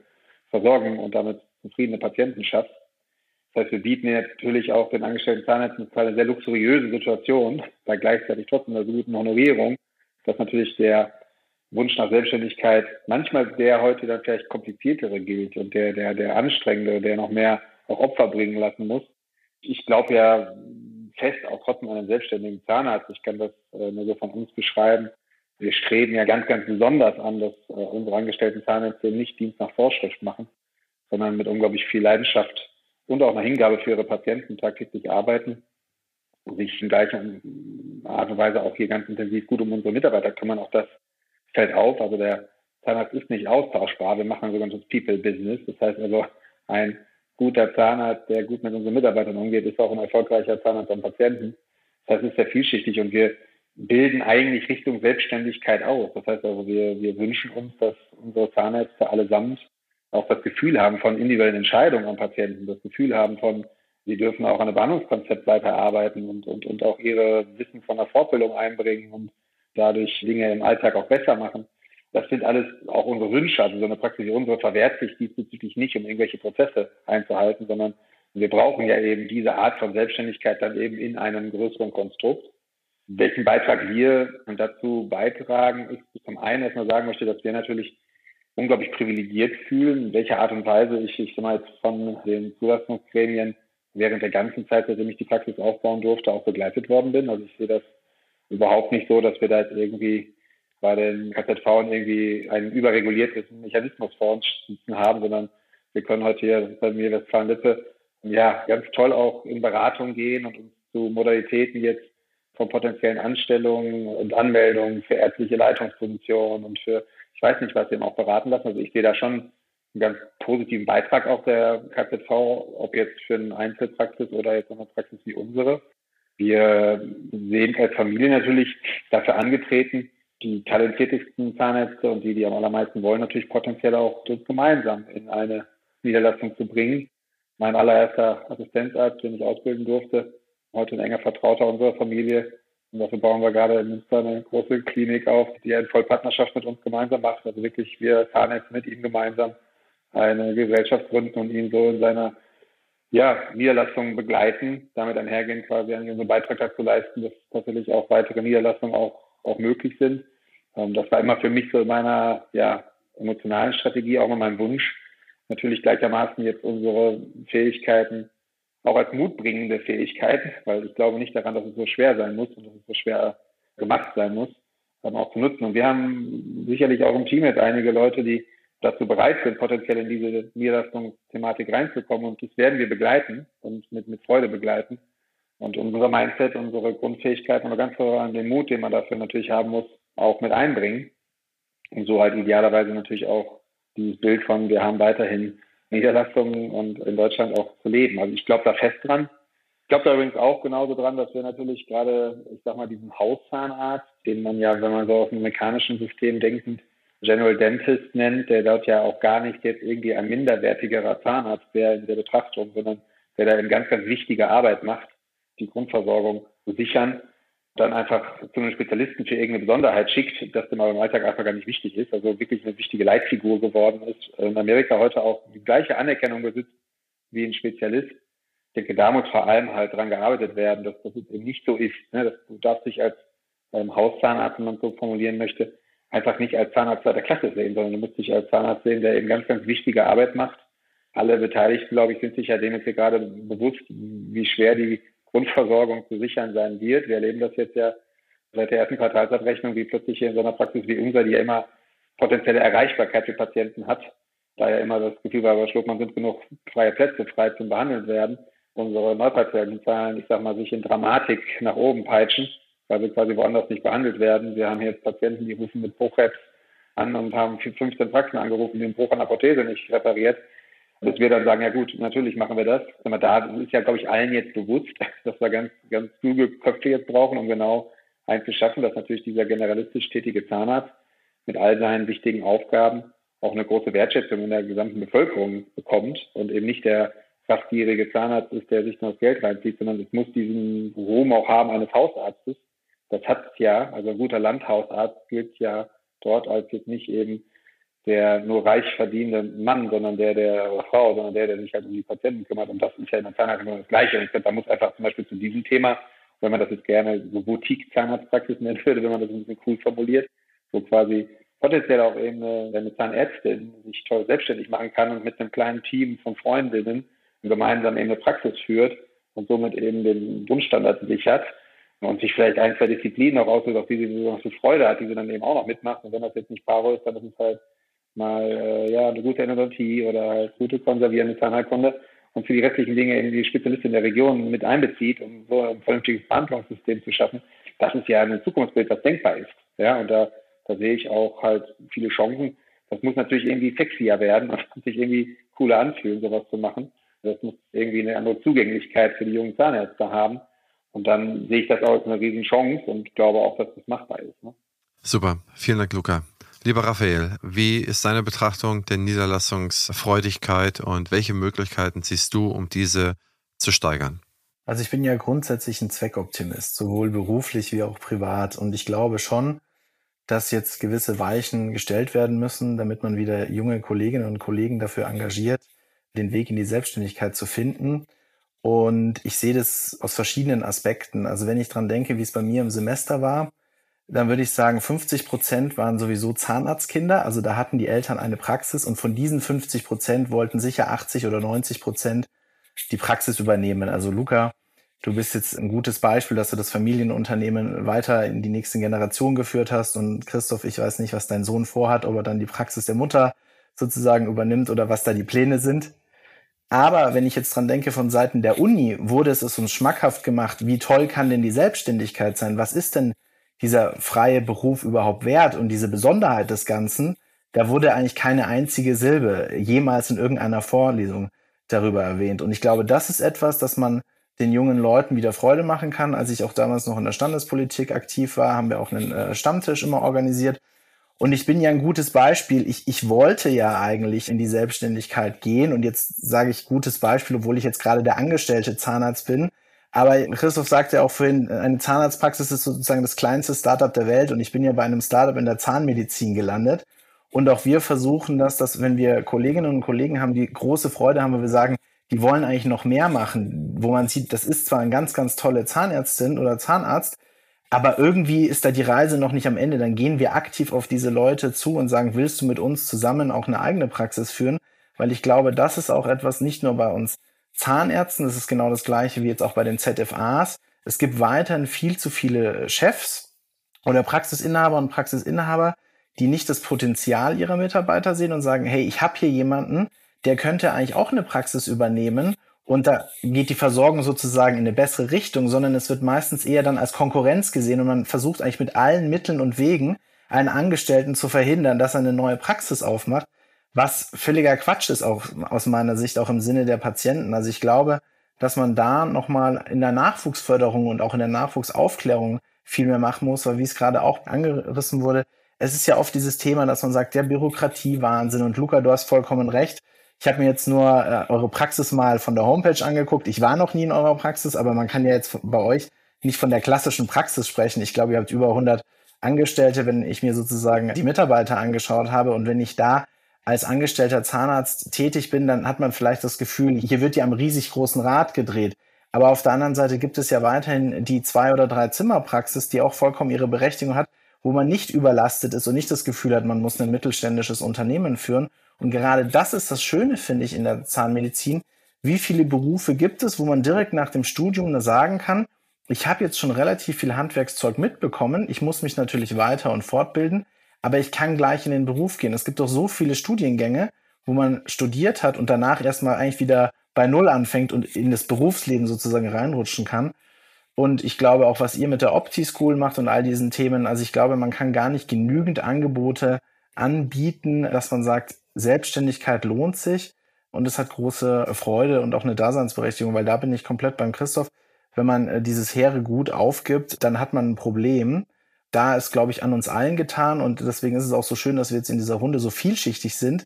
Versorgung und damit zufriedene Patienten schafft. Das heißt, wir bieten natürlich auch den angestellten Zahnärzten eine sehr luxuriöse Situation, [laughs] bei gleichzeitig trotzdem einer guten Honorierung, dass natürlich der Wunsch nach Selbstständigkeit manchmal der heute dann vielleicht kompliziertere gilt und der, der, der anstrengende, der noch mehr auch Opfer bringen lassen muss. Ich glaube ja fest auch trotzdem an einen selbstständigen Zahnarzt. Ich kann das äh, nur so von uns beschreiben. wir streben ja ganz, ganz besonders an, dass äh, unsere angestellten Zahnärzte nicht Dienst nach Vorschrift machen, sondern mit unglaublich viel Leidenschaft und auch einer Hingabe für ihre Patienten tagtäglich arbeiten und sich in gleicher Art und Weise auch hier ganz intensiv gut um unsere Mitarbeiter kümmern. Auch das fällt auf. Also der Zahnarzt ist nicht austauschbar. Wir machen ein sogenanntes People-Business. Das heißt also, ein guter Zahnarzt, der gut mit unseren Mitarbeitern umgeht, ist auch ein erfolgreicher Zahnarzt am Patienten. Das heißt, es ist sehr vielschichtig und wir bilden eigentlich Richtung Selbstständigkeit aus. Das heißt also, wir, wir wünschen uns, dass unsere Zahnärzte allesamt auch das Gefühl haben von individuellen Entscheidungen am Patienten, das Gefühl haben von, sie dürfen auch an einem Behandlungskonzept weiterarbeiten und, und, und auch ihre Wissen von der Fortbildung einbringen und dadurch Dinge im Alltag auch besser machen. Das sind alles auch unsere Wünsche. Also so eine Praxis wie unsere verwehrt sich diesbezüglich nicht, um irgendwelche Prozesse einzuhalten, sondern wir brauchen ja eben diese Art von Selbstständigkeit dann eben in einem größeren Konstrukt. Welchen Beitrag wir dazu beitragen, ist zum einen erstmal sagen möchte, dass wir natürlich unglaublich privilegiert fühlen, in welcher Art und Weise ich, ich sag mal jetzt von den Zulassungsgremien während der ganzen Zeit, seitdem ich die Praxis aufbauen durfte, auch begleitet worden bin. Also ich sehe das überhaupt nicht so, dass wir da jetzt irgendwie bei den KZV irgendwie einen überregulierten Mechanismus vor uns sitzen haben, sondern wir können heute hier bei mir Westfalen-Lippe ja ganz toll auch in Beratung gehen und uns zu Modalitäten jetzt von potenziellen Anstellungen und Anmeldungen für ärztliche Leitungspositionen und für, ich weiß nicht, was wir auch beraten lassen. Also ich sehe da schon einen ganz positiven Beitrag auch der KZV, ob jetzt für eine Einzelpraxis oder jetzt eine Praxis wie unsere. Wir sehen als Familie natürlich dafür angetreten, die talentiertesten Zahnärzte und die, die am allermeisten wollen, natürlich potenziell auch gemeinsam in eine Niederlassung zu bringen. Mein allererster Assistenzarzt, den ich ausbilden durfte, heute ein enger Vertrauter unserer Familie. Und dafür bauen wir gerade in Münster eine große Klinik auf, die in Vollpartnerschaft mit uns gemeinsam macht. Also wirklich wir Zahnärzte mit ihm gemeinsam eine Gesellschaft gründen und ihn so in seiner ja, Niederlassungen begleiten, damit einhergehen quasi an unseren Beitrag dazu leisten, dass tatsächlich auch weitere Niederlassungen auch, auch möglich sind. Ähm, das war immer für mich so in meiner ja, emotionalen Strategie auch immer mein Wunsch, natürlich gleichermaßen jetzt unsere Fähigkeiten auch als mutbringende Fähigkeit, weil ich glaube nicht daran, dass es so schwer sein muss und dass es so schwer gemacht sein muss, ähm, auch zu nutzen. Und wir haben sicherlich auch im Team jetzt einige Leute, die dazu bereit sind, potenziell in diese Niederlassungsthematik reinzukommen. Und das werden wir begleiten und mit, mit Freude begleiten. Und unser Mindset, unsere Grundfähigkeiten und ganz an den Mut, den man dafür natürlich haben muss, auch mit einbringen. Und so halt idealerweise natürlich auch dieses Bild von, wir haben weiterhin Niederlassungen und in Deutschland auch zu leben. Also ich glaube da fest dran. Ich glaube da übrigens auch genauso dran, dass wir natürlich gerade, ich sag mal, diesen Hauszahnarzt, den man ja, wenn man so aus dem mechanischen System denkend General Dentist nennt, der dort ja auch gar nicht jetzt irgendwie ein minderwertigerer Zahnarzt wäre in der Betrachtung, sondern der da eine ganz, ganz wichtige Arbeit macht, die Grundversorgung zu sichern, dann einfach zu einem Spezialisten für irgendeine Besonderheit schickt, das dem aber im Alltag einfach gar nicht wichtig ist, also wirklich eine wichtige Leitfigur geworden ist, in Amerika heute auch die gleiche Anerkennung besitzt wie ein Spezialist. Ich denke, da muss vor allem halt dran gearbeitet werden, dass das eben nicht so ist. Ne? Dass du darfst dich als ähm, Hauszahnarzt, wenn man so formulieren möchte, einfach nicht als Zahnarzt zweiter Klasse sehen, sondern du musst dich als Zahnarzt sehen, der eben ganz, ganz wichtige Arbeit macht. Alle Beteiligten, glaube ich, sind sich ja dem jetzt hier gerade bewusst, wie schwer die Grundversorgung zu sichern sein wird. Wir erleben das jetzt ja seit der ersten Quartalsabrechnung, wie plötzlich hier in so einer Praxis wie unser, die ja immer potenzielle Erreichbarkeit für Patienten hat, da ja immer das Gefühl war, bei Schlotmann sind genug freie Plätze frei zum behandelt werden, unsere Neupatientenzahlen, ich sag mal, sich in Dramatik nach oben peitschen weil wir quasi woanders nicht behandelt werden. Wir haben jetzt Patienten, die rufen mit Bruchkrebs an und haben 15 Praxen angerufen, die den Bruch an der Prothese nicht repariert. Dass wir dann sagen, ja gut, natürlich machen wir das. Da ist ja, glaube ich, allen jetzt bewusst, [laughs] dass wir ganz, ganz kluge Köpfe jetzt brauchen, um genau eins zu schaffen, dass natürlich dieser generalistisch tätige Zahnarzt mit all seinen wichtigen Aufgaben auch eine große Wertschätzung in der gesamten Bevölkerung bekommt und eben nicht der fastjährige Zahnarzt ist, der sich nur das Geld reinzieht, sondern es muss diesen Ruhm auch haben eines Hausarztes, das hat ja, also ein guter Landhausarzt gilt ja dort als jetzt nicht eben der nur reich verdienende Mann, sondern der, der Frau, sondern der, der sich halt um die Patienten kümmert. Und das ist ja in der Zahnheilkunde das Gleiche. Und ich glaube, da muss einfach zum Beispiel zu diesem Thema, wenn man das jetzt gerne so Boutique-Zahnarztpraxis nennen würde, wenn man das ein bisschen cool formuliert, wo quasi potenziell auch eben eine, eine Zahnärztin sich toll selbstständig machen kann und mit einem kleinen Team von Freundinnen gemeinsam eben eine Praxis führt und somit eben den Grundstandard sichert und sich vielleicht ein, zwei Disziplinen auch aussucht, auf die sie besonders viel Freude hat, die sie dann eben auch noch mitmacht. Und wenn das jetzt nicht Bravo ist, dann ist es halt mal äh, ja eine gute Endodontie oder halt gute konservierende Zahnheilkunde und für die restlichen Dinge eben die Spezialistin der Region mit einbezieht, um so ein vernünftiges Behandlungssystem zu schaffen. Das ist ja ein Zukunftsbild, das denkbar ist. Ja, und da, da sehe ich auch halt viele Chancen. Das muss natürlich irgendwie sexier werden und [laughs] sich irgendwie cooler anfühlen, sowas zu machen. Das muss irgendwie eine andere Zugänglichkeit für die jungen Zahnärzte haben. Und dann sehe ich das auch als eine riesen Chance und glaube auch, dass das machbar ist. Ne? Super, vielen Dank, Luca. Lieber Raphael, wie ist deine Betrachtung der Niederlassungsfreudigkeit und welche Möglichkeiten siehst du, um diese zu steigern? Also ich bin ja grundsätzlich ein Zweckoptimist, sowohl beruflich wie auch privat. Und ich glaube schon, dass jetzt gewisse Weichen gestellt werden müssen, damit man wieder junge Kolleginnen und Kollegen dafür engagiert, den Weg in die Selbstständigkeit zu finden. Und ich sehe das aus verschiedenen Aspekten. Also wenn ich dran denke, wie es bei mir im Semester war, dann würde ich sagen, 50 Prozent waren sowieso Zahnarztkinder. Also da hatten die Eltern eine Praxis und von diesen 50 Prozent wollten sicher 80 oder 90 Prozent die Praxis übernehmen. Also Luca, du bist jetzt ein gutes Beispiel, dass du das Familienunternehmen weiter in die nächsten Generationen geführt hast. Und Christoph, ich weiß nicht, was dein Sohn vorhat, ob er dann die Praxis der Mutter sozusagen übernimmt oder was da die Pläne sind. Aber wenn ich jetzt dran denke, von Seiten der Uni wurde es uns schmackhaft gemacht, wie toll kann denn die Selbstständigkeit sein? Was ist denn dieser freie Beruf überhaupt wert und diese Besonderheit des Ganzen, da wurde eigentlich keine einzige Silbe jemals in irgendeiner Vorlesung darüber erwähnt. Und ich glaube, das ist etwas, das man den jungen Leuten wieder Freude machen kann. Als ich auch damals noch in der Standespolitik aktiv war, haben wir auch einen äh, Stammtisch immer organisiert. Und ich bin ja ein gutes Beispiel. Ich, ich wollte ja eigentlich in die Selbstständigkeit gehen. Und jetzt sage ich gutes Beispiel, obwohl ich jetzt gerade der angestellte Zahnarzt bin. Aber Christoph sagte ja auch vorhin, eine Zahnarztpraxis ist sozusagen das kleinste Startup der Welt und ich bin ja bei einem Startup in der Zahnmedizin gelandet. Und auch wir versuchen das, dass wenn wir Kolleginnen und Kollegen haben, die große Freude haben, wo wir sagen, die wollen eigentlich noch mehr machen, wo man sieht, das ist zwar eine ganz, ganz tolle Zahnärztin oder Zahnarzt, aber irgendwie ist da die Reise noch nicht am Ende. Dann gehen wir aktiv auf diese Leute zu und sagen, willst du mit uns zusammen auch eine eigene Praxis führen? Weil ich glaube, das ist auch etwas nicht nur bei uns Zahnärzten, ist genau das gleiche wie jetzt auch bei den ZFAs. Es gibt weiterhin viel zu viele Chefs oder Praxisinhaber und Praxisinhaber, die nicht das Potenzial ihrer Mitarbeiter sehen und sagen, hey, ich habe hier jemanden, der könnte eigentlich auch eine Praxis übernehmen und da geht die Versorgung sozusagen in eine bessere Richtung, sondern es wird meistens eher dann als Konkurrenz gesehen und man versucht eigentlich mit allen Mitteln und Wegen einen Angestellten zu verhindern, dass er eine neue Praxis aufmacht, was völliger Quatsch ist, auch aus meiner Sicht, auch im Sinne der Patienten. Also ich glaube, dass man da nochmal in der Nachwuchsförderung und auch in der Nachwuchsaufklärung viel mehr machen muss, weil wie es gerade auch angerissen wurde, es ist ja oft dieses Thema, dass man sagt, der Bürokratiewahnsinn und Luca, du hast vollkommen recht. Ich habe mir jetzt nur äh, eure Praxis mal von der Homepage angeguckt. Ich war noch nie in eurer Praxis, aber man kann ja jetzt bei euch nicht von der klassischen Praxis sprechen. Ich glaube, ihr habt über 100 Angestellte, wenn ich mir sozusagen die Mitarbeiter angeschaut habe und wenn ich da als angestellter Zahnarzt tätig bin, dann hat man vielleicht das Gefühl, hier wird ja am riesig großen Rad gedreht. Aber auf der anderen Seite gibt es ja weiterhin die zwei oder drei Zimmerpraxis, die auch vollkommen ihre Berechtigung hat, wo man nicht überlastet ist und nicht das Gefühl hat, man muss ein mittelständisches Unternehmen führen. Und gerade das ist das Schöne, finde ich, in der Zahnmedizin. Wie viele Berufe gibt es, wo man direkt nach dem Studium sagen kann, ich habe jetzt schon relativ viel Handwerkszeug mitbekommen, ich muss mich natürlich weiter und fortbilden, aber ich kann gleich in den Beruf gehen. Es gibt doch so viele Studiengänge, wo man studiert hat und danach erstmal eigentlich wieder bei Null anfängt und in das Berufsleben sozusagen reinrutschen kann. Und ich glaube auch, was ihr mit der Opti-School macht und all diesen Themen, also ich glaube, man kann gar nicht genügend Angebote anbieten, dass man sagt, Selbstständigkeit lohnt sich und es hat große Freude und auch eine Daseinsberechtigung, weil da bin ich komplett beim Christoph. Wenn man äh, dieses hehre Gut aufgibt, dann hat man ein Problem da ist, glaube ich, an uns allen getan und deswegen ist es auch so schön, dass wir jetzt in dieser Runde so vielschichtig sind,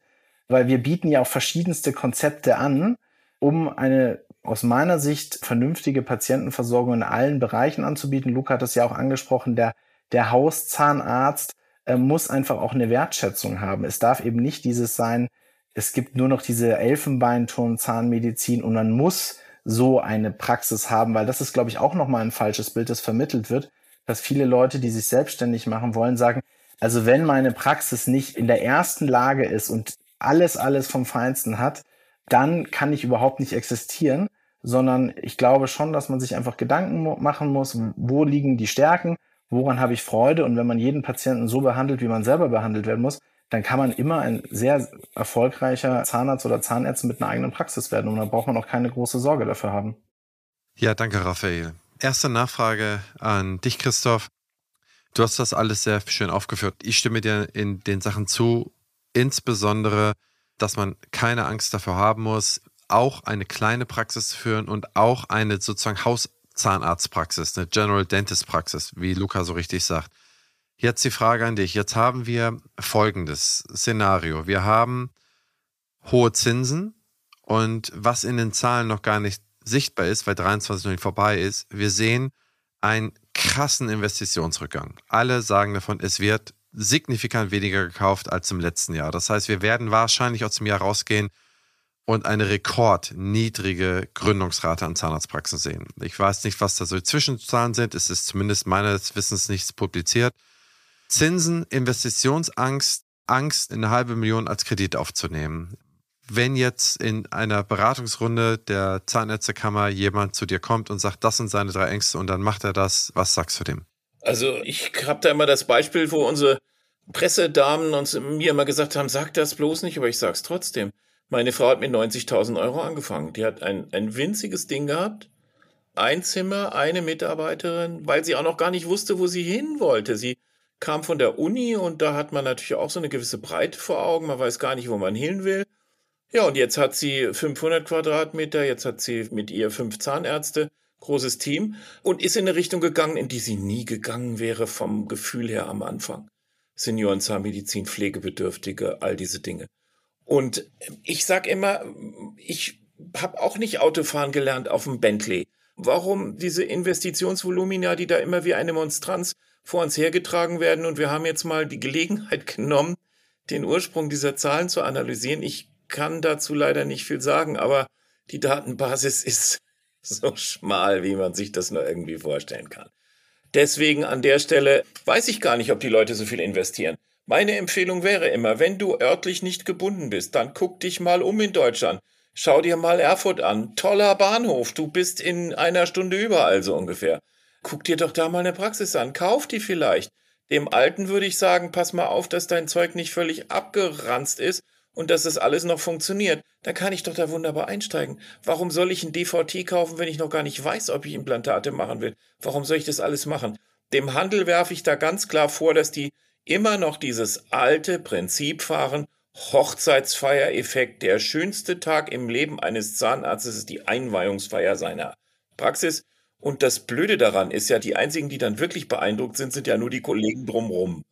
weil wir bieten ja auch verschiedenste Konzepte an, um eine aus meiner Sicht vernünftige Patientenversorgung in allen Bereichen anzubieten. Luca hat das ja auch angesprochen, der, der Hauszahnarzt äh, muss einfach auch eine Wertschätzung haben. Es darf eben nicht dieses sein, es gibt nur noch diese Elfenbeinturm-Zahnmedizin und man muss so eine Praxis haben, weil das ist, glaube ich, auch nochmal ein falsches Bild, das vermittelt wird dass viele Leute, die sich selbstständig machen wollen, sagen, also wenn meine Praxis nicht in der ersten Lage ist und alles, alles vom Feinsten hat, dann kann ich überhaupt nicht existieren, sondern ich glaube schon, dass man sich einfach Gedanken machen muss, wo liegen die Stärken, woran habe ich Freude und wenn man jeden Patienten so behandelt, wie man selber behandelt werden muss, dann kann man immer ein sehr erfolgreicher Zahnarzt oder Zahnärztin mit einer eigenen Praxis werden und dann braucht man auch keine große Sorge dafür haben. Ja, danke, Raphael. Erste Nachfrage an dich, Christoph. Du hast das alles sehr schön aufgeführt. Ich stimme dir in den Sachen zu, insbesondere, dass man keine Angst dafür haben muss, auch eine kleine Praxis zu führen und auch eine sozusagen Hauszahnarztpraxis, eine General Dentist Praxis, wie Luca so richtig sagt. Jetzt die Frage an dich. Jetzt haben wir folgendes Szenario. Wir haben hohe Zinsen und was in den Zahlen noch gar nicht sichtbar ist, weil 23 noch nicht vorbei ist, wir sehen einen krassen Investitionsrückgang. Alle sagen davon, es wird signifikant weniger gekauft als im letzten Jahr. Das heißt, wir werden wahrscheinlich aus dem Jahr rausgehen und eine rekordniedrige Gründungsrate an Zahnarztpraxen sehen. Ich weiß nicht, was da so die Zwischenzahlen sind. Es ist zumindest meines Wissens nichts publiziert. Zinsen, Investitionsangst, Angst, eine halbe Million als Kredit aufzunehmen. Wenn jetzt in einer Beratungsrunde der Zahnärztekammer jemand zu dir kommt und sagt, das sind seine drei Ängste und dann macht er das, was sagst du dem? Also ich habe da immer das Beispiel, wo unsere Pressedamen uns mir immer gesagt haben, sag das bloß nicht, aber ich sag's trotzdem. Meine Frau hat mit 90.000 Euro angefangen. Die hat ein, ein winziges Ding gehabt. Ein Zimmer, eine Mitarbeiterin, weil sie auch noch gar nicht wusste, wo sie hin wollte. Sie kam von der Uni und da hat man natürlich auch so eine gewisse Breite vor Augen. Man weiß gar nicht, wo man hin will. Ja, und jetzt hat sie 500 Quadratmeter, jetzt hat sie mit ihr fünf Zahnärzte, großes Team und ist in eine Richtung gegangen, in die sie nie gegangen wäre vom Gefühl her am Anfang. Seniorenzahnmedizin, Pflegebedürftige, all diese Dinge. Und ich sag immer, ich habe auch nicht Autofahren gelernt auf dem Bentley. Warum diese Investitionsvolumina, die da immer wie eine Monstranz vor uns hergetragen werden. Und wir haben jetzt mal die Gelegenheit genommen, den Ursprung dieser Zahlen zu analysieren. Ich kann dazu leider nicht viel sagen, aber die Datenbasis [laughs] ist so schmal, wie man sich das nur irgendwie vorstellen kann. Deswegen an der Stelle weiß ich gar nicht, ob die Leute so viel investieren. Meine Empfehlung wäre immer, wenn du örtlich nicht gebunden bist, dann guck dich mal um in Deutschland. Schau dir mal Erfurt an. Toller Bahnhof. Du bist in einer Stunde überall so ungefähr. Guck dir doch da mal eine Praxis an. Kauf die vielleicht. Dem Alten würde ich sagen, pass mal auf, dass dein Zeug nicht völlig abgeranzt ist und dass das alles noch funktioniert. Dann kann ich doch da wunderbar einsteigen. Warum soll ich ein DVT kaufen, wenn ich noch gar nicht weiß, ob ich Implantate machen will? Warum soll ich das alles machen? Dem Handel werfe ich da ganz klar vor, dass die immer noch dieses alte Prinzip fahren, Hochzeitsfeiereffekt, der schönste Tag im Leben eines Zahnarztes ist die Einweihungsfeier seiner Praxis. Und das Blöde daran ist ja, die einzigen, die dann wirklich beeindruckt sind, sind ja nur die Kollegen drumrum.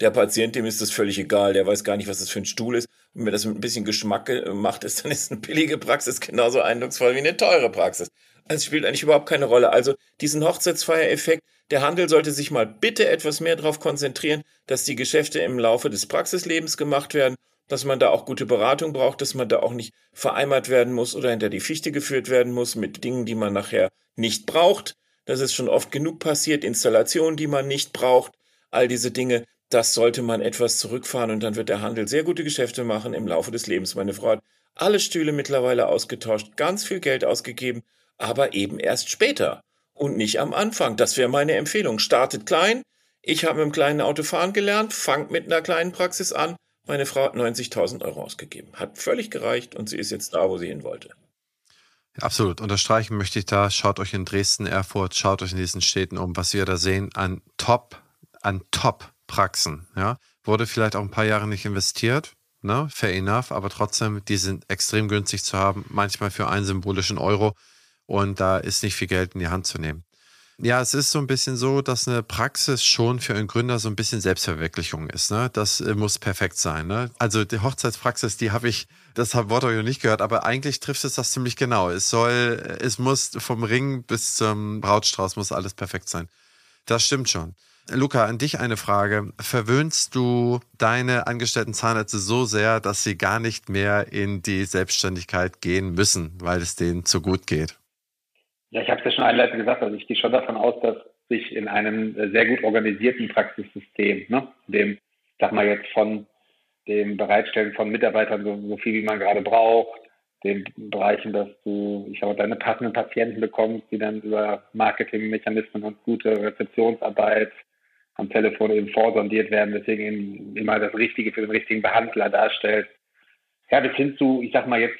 Der Patient, dem ist das völlig egal, der weiß gar nicht, was das für ein Stuhl ist. Wenn das mit ein bisschen Geschmack gemacht ist, dann ist eine billige Praxis genauso eindrucksvoll wie eine teure Praxis. Es spielt eigentlich überhaupt keine Rolle. Also diesen Hochzeitsfeiereffekt, der Handel sollte sich mal bitte etwas mehr darauf konzentrieren, dass die Geschäfte im Laufe des Praxislebens gemacht werden dass man da auch gute Beratung braucht, dass man da auch nicht vereimert werden muss oder hinter die Fichte geführt werden muss mit Dingen, die man nachher nicht braucht. Das ist schon oft genug passiert, Installationen, die man nicht braucht, all diese Dinge, das sollte man etwas zurückfahren und dann wird der Handel sehr gute Geschäfte machen im Laufe des Lebens. Meine Frau hat alle Stühle mittlerweile ausgetauscht, ganz viel Geld ausgegeben, aber eben erst später und nicht am Anfang. Das wäre meine Empfehlung. Startet klein. Ich habe mit einem kleinen Auto fahren gelernt, fangt mit einer kleinen Praxis an meine Frau hat 90.000 Euro ausgegeben. Hat völlig gereicht und sie ist jetzt da, wo sie hin wollte. Absolut. Unterstreichen möchte ich da. Schaut euch in Dresden, Erfurt, schaut euch in diesen Städten um, was wir da sehen an Top, an Top-Praxen. Ja? Wurde vielleicht auch ein paar Jahre nicht investiert, ne? fair enough, aber trotzdem, die sind extrem günstig zu haben, manchmal für einen symbolischen Euro und da ist nicht viel Geld in die Hand zu nehmen. Ja, es ist so ein bisschen so, dass eine Praxis schon für einen Gründer so ein bisschen Selbstverwirklichung ist. Ne? Das äh, muss perfekt sein. Ne? Also die Hochzeitspraxis, die habe ich, das hat Wort noch nicht gehört, aber eigentlich trifft es das ziemlich genau. Es soll, es muss vom Ring bis zum Brautstrauß muss alles perfekt sein. Das stimmt schon. Luca, an dich eine Frage. Verwöhnst du deine angestellten Zahnärzte so sehr, dass sie gar nicht mehr in die Selbstständigkeit gehen müssen, weil es denen zu gut geht? Ja, ich habe es ja schon einleitend gesagt, also ich gehe schon davon aus, dass sich in einem sehr gut organisierten Praxissystem, ne, dem, sag mal jetzt von dem Bereitstellen von Mitarbeitern so, so viel, wie man gerade braucht, den Bereichen, dass du, ich glaube, deine passenden Patienten bekommst, die dann über Marketingmechanismen und gute Rezeptionsarbeit am Telefon eben vorsondiert werden, deswegen eben immer das Richtige für den richtigen Behandler darstellt. Ja, bis hin zu, ich sag mal jetzt,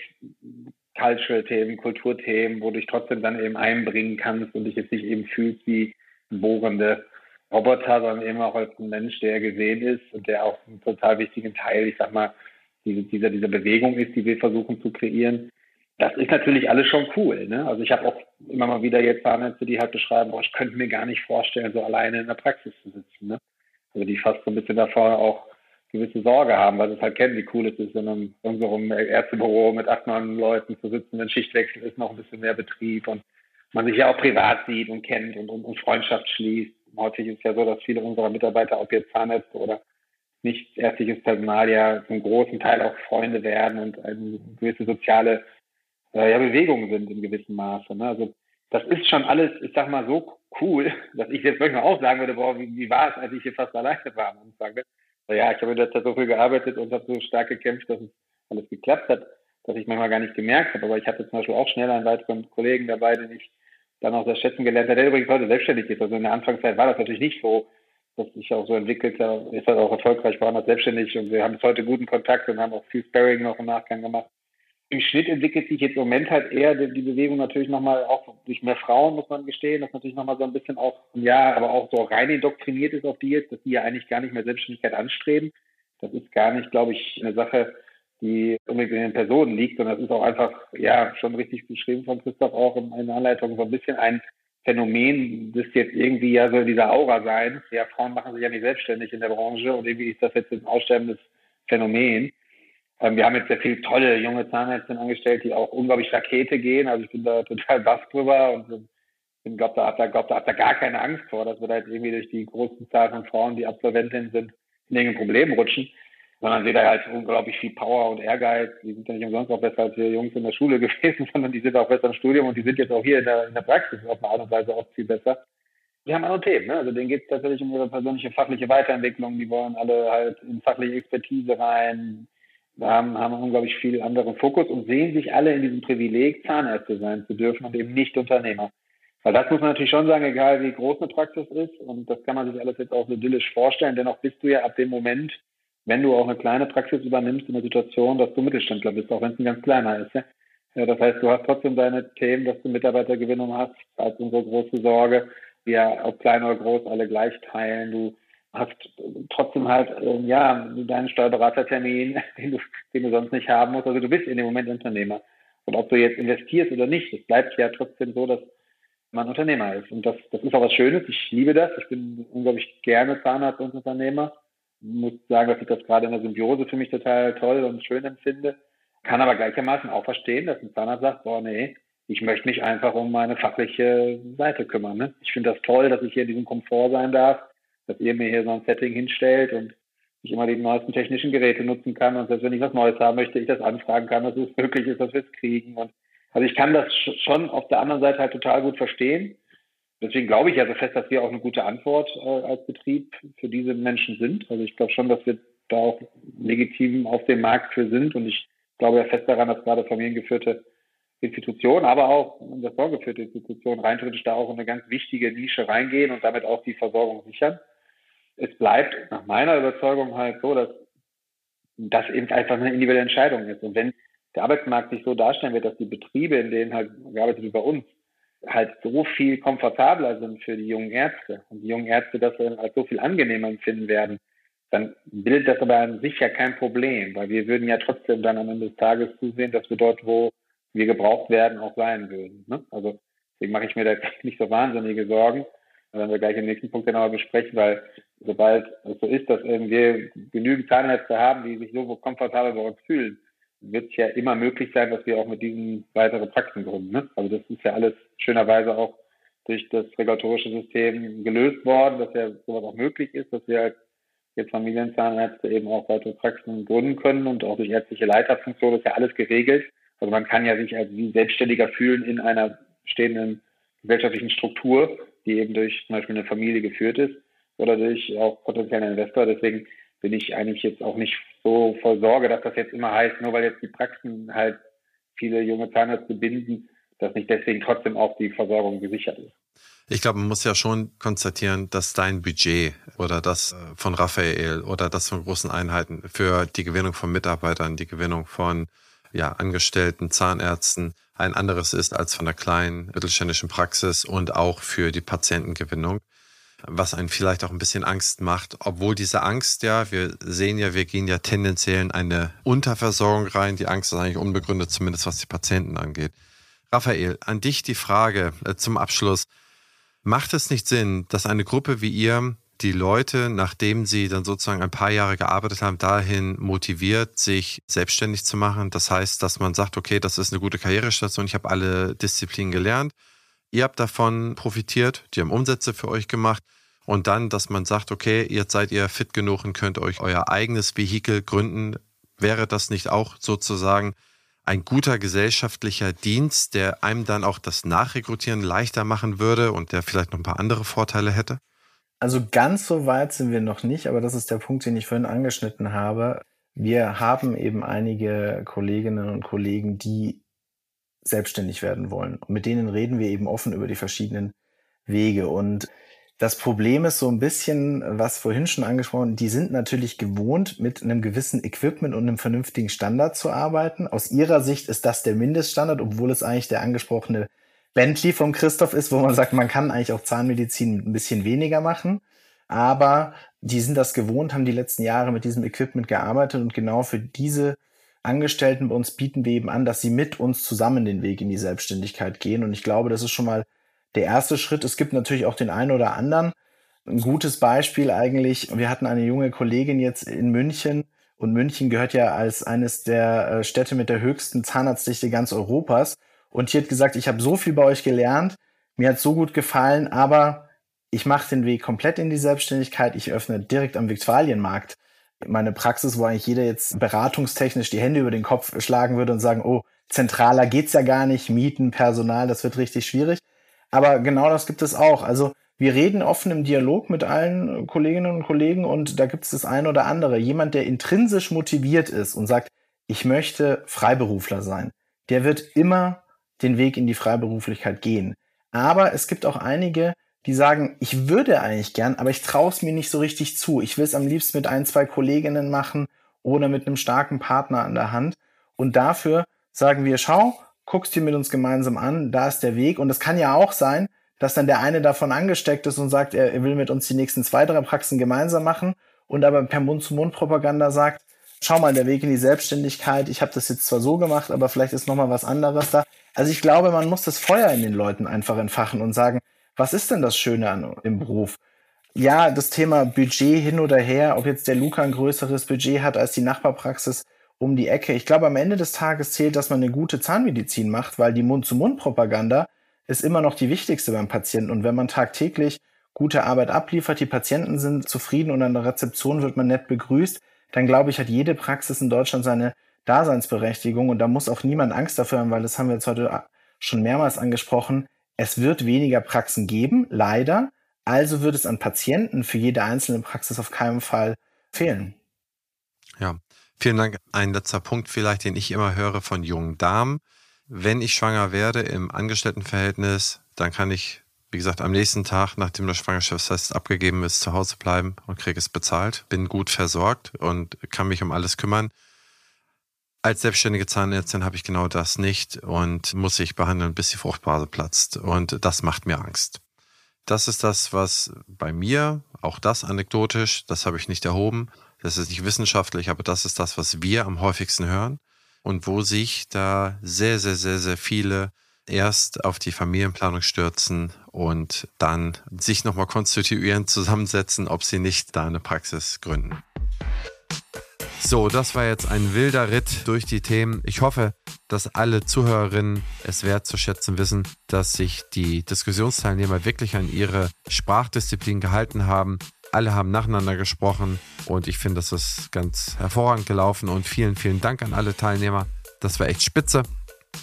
Cultural-Themen, Kulturthemen, wo du dich trotzdem dann eben einbringen kannst und dich jetzt nicht eben fühlst wie bohrende Roboter, sondern eben auch als ein Mensch, der gesehen ist und der auch einen total wichtigen Teil, ich sag mal, diese, dieser, dieser Bewegung ist, die wir versuchen zu kreieren. Das ist natürlich alles schon cool. Ne? Also ich habe auch immer mal wieder jetzt Zahnärzte, die halt beschreiben, boah, ich könnte mir gar nicht vorstellen, so alleine in der Praxis zu sitzen. Ne? Also die fast so ein bisschen davor auch gewisse Sorge haben, weil sie es halt kennen, wie cool es ist, in, einem, in unserem Ärztebüro mit acht, neun Leuten zu sitzen, wenn Schichtwechsel ist, noch ein bisschen mehr Betrieb und man sich ja auch privat sieht und kennt und, und, und Freundschaft schließt. Häufig ist ja so, dass viele unserer Mitarbeiter, ob jetzt Zahnärzte oder nicht ärztliches Personal, ja zum großen Teil auch Freunde werden und eine gewisse soziale äh, ja, Bewegung sind in gewissem Maße. Ne? Also das ist schon alles, ich sag mal, so cool, [laughs] dass ich jetzt manchmal auch sagen würde, boah, wie, wie war es, als ich hier fast alleine war am Anfang. Ne? ja, ich habe in der Zeit so viel gearbeitet und habe so stark gekämpft, dass es alles geklappt hat, dass ich manchmal gar nicht gemerkt habe. Aber ich hatte zum Beispiel auch schnell einen weiteren Kollegen dabei, den ich dann auch sehr schätzen gelernt habe, der übrigens heute selbstständig ist. Also in der Anfangszeit war das natürlich nicht so, dass sich auch so entwickelt, er ist halt auch erfolgreich, war selbstständig und wir haben bis heute guten Kontakt und haben auch viel Sparring noch im Nachgang gemacht im Schnitt entwickelt sich jetzt im Moment halt eher die, Bewegung natürlich nochmal auch durch mehr Frauen, muss man gestehen, dass natürlich nochmal so ein bisschen auch, ja, aber auch so rein indoktriniert ist auf die jetzt, dass die ja eigentlich gar nicht mehr Selbstständigkeit anstreben. Das ist gar nicht, glaube ich, eine Sache, die unbedingt in den Personen liegt, sondern das ist auch einfach, ja, schon richtig beschrieben von Christoph auch in, in der Anleitung, so ein bisschen ein Phänomen, das jetzt irgendwie ja so dieser Aura sein. Ja, Frauen machen sich ja nicht selbstständig in der Branche und irgendwie ist das jetzt ein aussterbendes Phänomen. Ähm, wir haben jetzt sehr viele tolle junge Zahnärztinnen angestellt, die auch unglaublich Rakete gehen. Also ich bin da total baff drüber und bin, glaube da, da, glaub, da hat da gar keine Angst vor, dass wir da jetzt irgendwie durch die großen Zahl von Frauen, die Absolventinnen sind, in irgendein Problem rutschen. Sondern sehe da halt unglaublich viel Power und Ehrgeiz. Die sind ja nicht umsonst auch besser als wir Jungs in der Schule [laughs] gewesen, sondern die sind auch besser im Studium und die sind jetzt auch hier in der, in der Praxis auf eine Art und Weise auch viel besser. Die haben andere Themen, ne? Also denen geht es tatsächlich um ihre persönliche fachliche Weiterentwicklung. Die wollen alle halt in fachliche Expertise rein haben, haben unglaublich viel anderen Fokus und sehen sich alle in diesem Privileg, Zahnärzte sein zu dürfen und eben nicht Unternehmer. Weil das muss man natürlich schon sagen, egal wie groß eine Praxis ist, und das kann man sich alles jetzt auch idyllisch vorstellen, dennoch bist du ja ab dem Moment, wenn du auch eine kleine Praxis übernimmst, in der Situation, dass du Mittelständler bist, auch wenn es ein ganz kleiner ist. Ja? ja? das heißt, du hast trotzdem deine Themen, dass du Mitarbeitergewinnung hast, als unsere große Sorge, wir ob klein oder groß alle gleich teilen. Du hast trotzdem halt, äh, ja, deinen Steuerberatertermin, [laughs] den du, den du sonst nicht haben musst. Also du bist in dem Moment Unternehmer. Und ob du jetzt investierst oder nicht, es bleibt ja trotzdem so, dass man Unternehmer ist. Und das, das ist auch was Schönes. Ich liebe das. Ich bin unglaublich gerne Zahnarzt und Unternehmer. Ich muss sagen, dass ich das gerade in der Symbiose für mich total toll und schön empfinde. Kann aber gleichermaßen auch verstehen, dass ein Zahnarzt sagt, boah, nee, ich möchte mich einfach um meine fachliche Seite kümmern. Ne? Ich finde das toll, dass ich hier in diesem Komfort sein darf dass ihr mir hier so ein Setting hinstellt und ich immer die neuesten technischen Geräte nutzen kann und selbst wenn ich was Neues haben möchte, ich das anfragen kann, dass es möglich ist, dass wir es kriegen. Und also ich kann das schon auf der anderen Seite halt total gut verstehen. Deswegen glaube ich ja so fest, dass wir auch eine gute Antwort äh, als Betrieb für diese Menschen sind. Also ich glaube schon, dass wir da auch legitim auf dem Markt für sind und ich glaube ja fest daran, dass gerade familiengeführte Institutionen, aber auch investorengeführte Institutionen rein theoretisch da auch in eine ganz wichtige Nische reingehen und damit auch die Versorgung sichern es bleibt nach meiner Überzeugung halt so, dass das eben einfach eine individuelle Entscheidung ist. Und wenn der Arbeitsmarkt sich so darstellen wird, dass die Betriebe, in denen halt gearbeitet wird bei uns, halt so viel komfortabler sind für die jungen Ärzte und die jungen Ärzte das als so viel angenehmer empfinden werden, dann bildet das aber an sich ja kein Problem, weil wir würden ja trotzdem dann am Ende des Tages zusehen, dass wir dort, wo wir gebraucht werden, auch sein würden. Ne? Also deswegen mache ich mir da nicht so wahnsinnige Sorgen werden wir gleich im nächsten Punkt genauer besprechen, weil sobald es so ist, dass wir genügend Zahnärzte haben, die sich so komfortabel bei uns fühlen, wird es ja immer möglich sein, dass wir auch mit diesen weitere Praxen gründen. Ne? Also das ist ja alles schönerweise auch durch das regulatorische System gelöst worden, dass ja sowas auch möglich ist, dass wir als jetzt Familienzahnärzte eben auch weitere Praxen gründen können und auch durch ärztliche Leiterfunktion ist ja alles geregelt. Also man kann ja sich als Selbstständiger fühlen in einer stehenden gesellschaftlichen Struktur die eben durch zum Beispiel eine Familie geführt ist oder durch auch potenziellen Investor. Deswegen bin ich eigentlich jetzt auch nicht so voll Sorge, dass das jetzt immer heißt, nur weil jetzt die Praxen halt viele junge Zahnärzte binden, dass nicht deswegen trotzdem auch die Versorgung gesichert ist. Ich glaube, man muss ja schon konstatieren, dass dein Budget oder das äh, von Raphael oder das von großen Einheiten für die Gewinnung von Mitarbeitern, die Gewinnung von ja, Angestellten, Zahnärzten ein anderes ist als von der kleinen mittelständischen Praxis und auch für die Patientengewinnung, was einen vielleicht auch ein bisschen Angst macht, obwohl diese Angst ja, wir sehen ja, wir gehen ja tendenziell in eine Unterversorgung rein. Die Angst ist eigentlich unbegründet, zumindest was die Patienten angeht. Raphael, an dich die Frage äh, zum Abschluss. Macht es nicht Sinn, dass eine Gruppe wie ihr die Leute, nachdem sie dann sozusagen ein paar Jahre gearbeitet haben, dahin motiviert, sich selbstständig zu machen. Das heißt, dass man sagt, okay, das ist eine gute Karrierestation, ich habe alle Disziplinen gelernt. Ihr habt davon profitiert, die haben Umsätze für euch gemacht. Und dann, dass man sagt, okay, jetzt seid ihr fit genug und könnt euch euer eigenes Vehikel gründen. Wäre das nicht auch sozusagen ein guter gesellschaftlicher Dienst, der einem dann auch das Nachrekrutieren leichter machen würde und der vielleicht noch ein paar andere Vorteile hätte? Also ganz so weit sind wir noch nicht, aber das ist der Punkt, den ich vorhin angeschnitten habe. Wir haben eben einige Kolleginnen und Kollegen, die selbstständig werden wollen. Und mit denen reden wir eben offen über die verschiedenen Wege. Und das Problem ist so ein bisschen, was vorhin schon angesprochen, die sind natürlich gewohnt, mit einem gewissen Equipment und einem vernünftigen Standard zu arbeiten. Aus ihrer Sicht ist das der Mindeststandard, obwohl es eigentlich der angesprochene Bentley vom Christoph ist, wo man sagt, man kann eigentlich auch Zahnmedizin ein bisschen weniger machen. Aber die sind das gewohnt, haben die letzten Jahre mit diesem Equipment gearbeitet und genau für diese Angestellten bei uns bieten wir eben an, dass sie mit uns zusammen den Weg in die Selbstständigkeit gehen. Und ich glaube, das ist schon mal der erste Schritt. Es gibt natürlich auch den einen oder anderen. Ein gutes Beispiel eigentlich, wir hatten eine junge Kollegin jetzt in München und München gehört ja als eines der äh, Städte mit der höchsten Zahnarztdichte ganz Europas. Und die hat gesagt, ich habe so viel bei euch gelernt, mir hat so gut gefallen, aber ich mache den Weg komplett in die Selbstständigkeit. Ich öffne direkt am Viktualienmarkt meine Praxis, wo eigentlich jeder jetzt beratungstechnisch die Hände über den Kopf schlagen würde und sagen, oh, zentraler geht's ja gar nicht, Mieten, Personal, das wird richtig schwierig. Aber genau das gibt es auch. Also wir reden offen im Dialog mit allen Kolleginnen und Kollegen und da gibt es das eine oder andere. Jemand, der intrinsisch motiviert ist und sagt, ich möchte Freiberufler sein, der wird immer den Weg in die Freiberuflichkeit gehen. Aber es gibt auch einige, die sagen, ich würde eigentlich gern, aber ich traue es mir nicht so richtig zu. Ich will es am liebsten mit ein, zwei Kolleginnen machen oder mit einem starken Partner an der Hand. Und dafür sagen wir, schau, guckst dir mit uns gemeinsam an, da ist der Weg. Und es kann ja auch sein, dass dann der eine davon angesteckt ist und sagt, er will mit uns die nächsten zwei, drei Praxen gemeinsam machen und aber per Mund-zu-Mund-Propaganda sagt, schau mal, der Weg in die Selbstständigkeit, ich habe das jetzt zwar so gemacht, aber vielleicht ist noch mal was anderes da. Also ich glaube, man muss das Feuer in den Leuten einfach entfachen und sagen, was ist denn das Schöne an dem Beruf? Ja, das Thema Budget hin oder her, ob jetzt der Luca ein größeres Budget hat als die Nachbarpraxis um die Ecke. Ich glaube, am Ende des Tages zählt, dass man eine gute Zahnmedizin macht, weil die Mund-zu-Mund-Propaganda ist immer noch die wichtigste beim Patienten. Und wenn man tagtäglich gute Arbeit abliefert, die Patienten sind zufrieden und an der Rezeption wird man nett begrüßt, dann glaube ich, hat jede Praxis in Deutschland seine Daseinsberechtigung und da muss auch niemand Angst dafür haben, weil das haben wir jetzt heute schon mehrmals angesprochen. Es wird weniger Praxen geben, leider. Also wird es an Patienten für jede einzelne Praxis auf keinen Fall fehlen. Ja, vielen Dank. Ein letzter Punkt vielleicht, den ich immer höre von jungen Damen. Wenn ich schwanger werde im Angestelltenverhältnis, dann kann ich wie gesagt, am nächsten Tag, nachdem das Schwangerschaftstest abgegeben ist, zu Hause bleiben und kriege es bezahlt, bin gut versorgt und kann mich um alles kümmern. Als selbstständige Zahnärztin habe ich genau das nicht und muss sich behandeln, bis die Fruchtblase platzt. Und das macht mir Angst. Das ist das, was bei mir, auch das anekdotisch, das habe ich nicht erhoben, das ist nicht wissenschaftlich, aber das ist das, was wir am häufigsten hören und wo sich da sehr, sehr, sehr, sehr viele erst auf die Familienplanung stürzen und dann sich nochmal konstituieren, zusammensetzen, ob sie nicht da eine Praxis gründen. So, das war jetzt ein wilder Ritt durch die Themen. Ich hoffe, dass alle Zuhörerinnen es wert zu schätzen wissen, dass sich die Diskussionsteilnehmer wirklich an ihre Sprachdisziplin gehalten haben. Alle haben nacheinander gesprochen und ich finde, das ist ganz hervorragend gelaufen und vielen, vielen Dank an alle Teilnehmer. Das war echt spitze.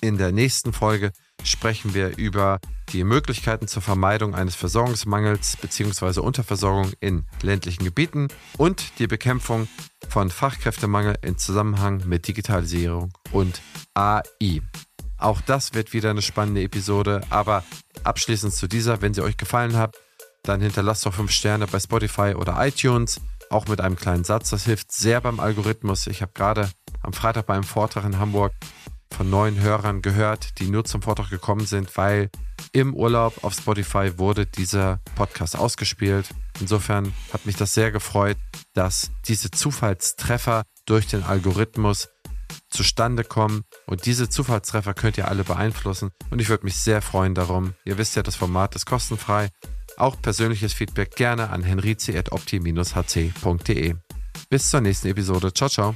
In der nächsten Folge sprechen wir über die Möglichkeiten zur Vermeidung eines Versorgungsmangels bzw. Unterversorgung in ländlichen Gebieten und die Bekämpfung von Fachkräftemangel in Zusammenhang mit Digitalisierung und AI. Auch das wird wieder eine spannende Episode, aber abschließend zu dieser, wenn sie euch gefallen hat, dann hinterlasst doch 5 Sterne bei Spotify oder iTunes, auch mit einem kleinen Satz. Das hilft sehr beim Algorithmus. Ich habe gerade am Freitag bei einem Vortrag in Hamburg von neuen Hörern gehört, die nur zum Vortrag gekommen sind, weil im Urlaub auf Spotify wurde dieser Podcast ausgespielt. Insofern hat mich das sehr gefreut, dass diese Zufallstreffer durch den Algorithmus zustande kommen. Und diese Zufallstreffer könnt ihr alle beeinflussen. Und ich würde mich sehr freuen darum. Ihr wisst ja, das Format ist kostenfrei. Auch persönliches Feedback gerne an henrizi.opti-hc.de. Bis zur nächsten Episode. Ciao, ciao.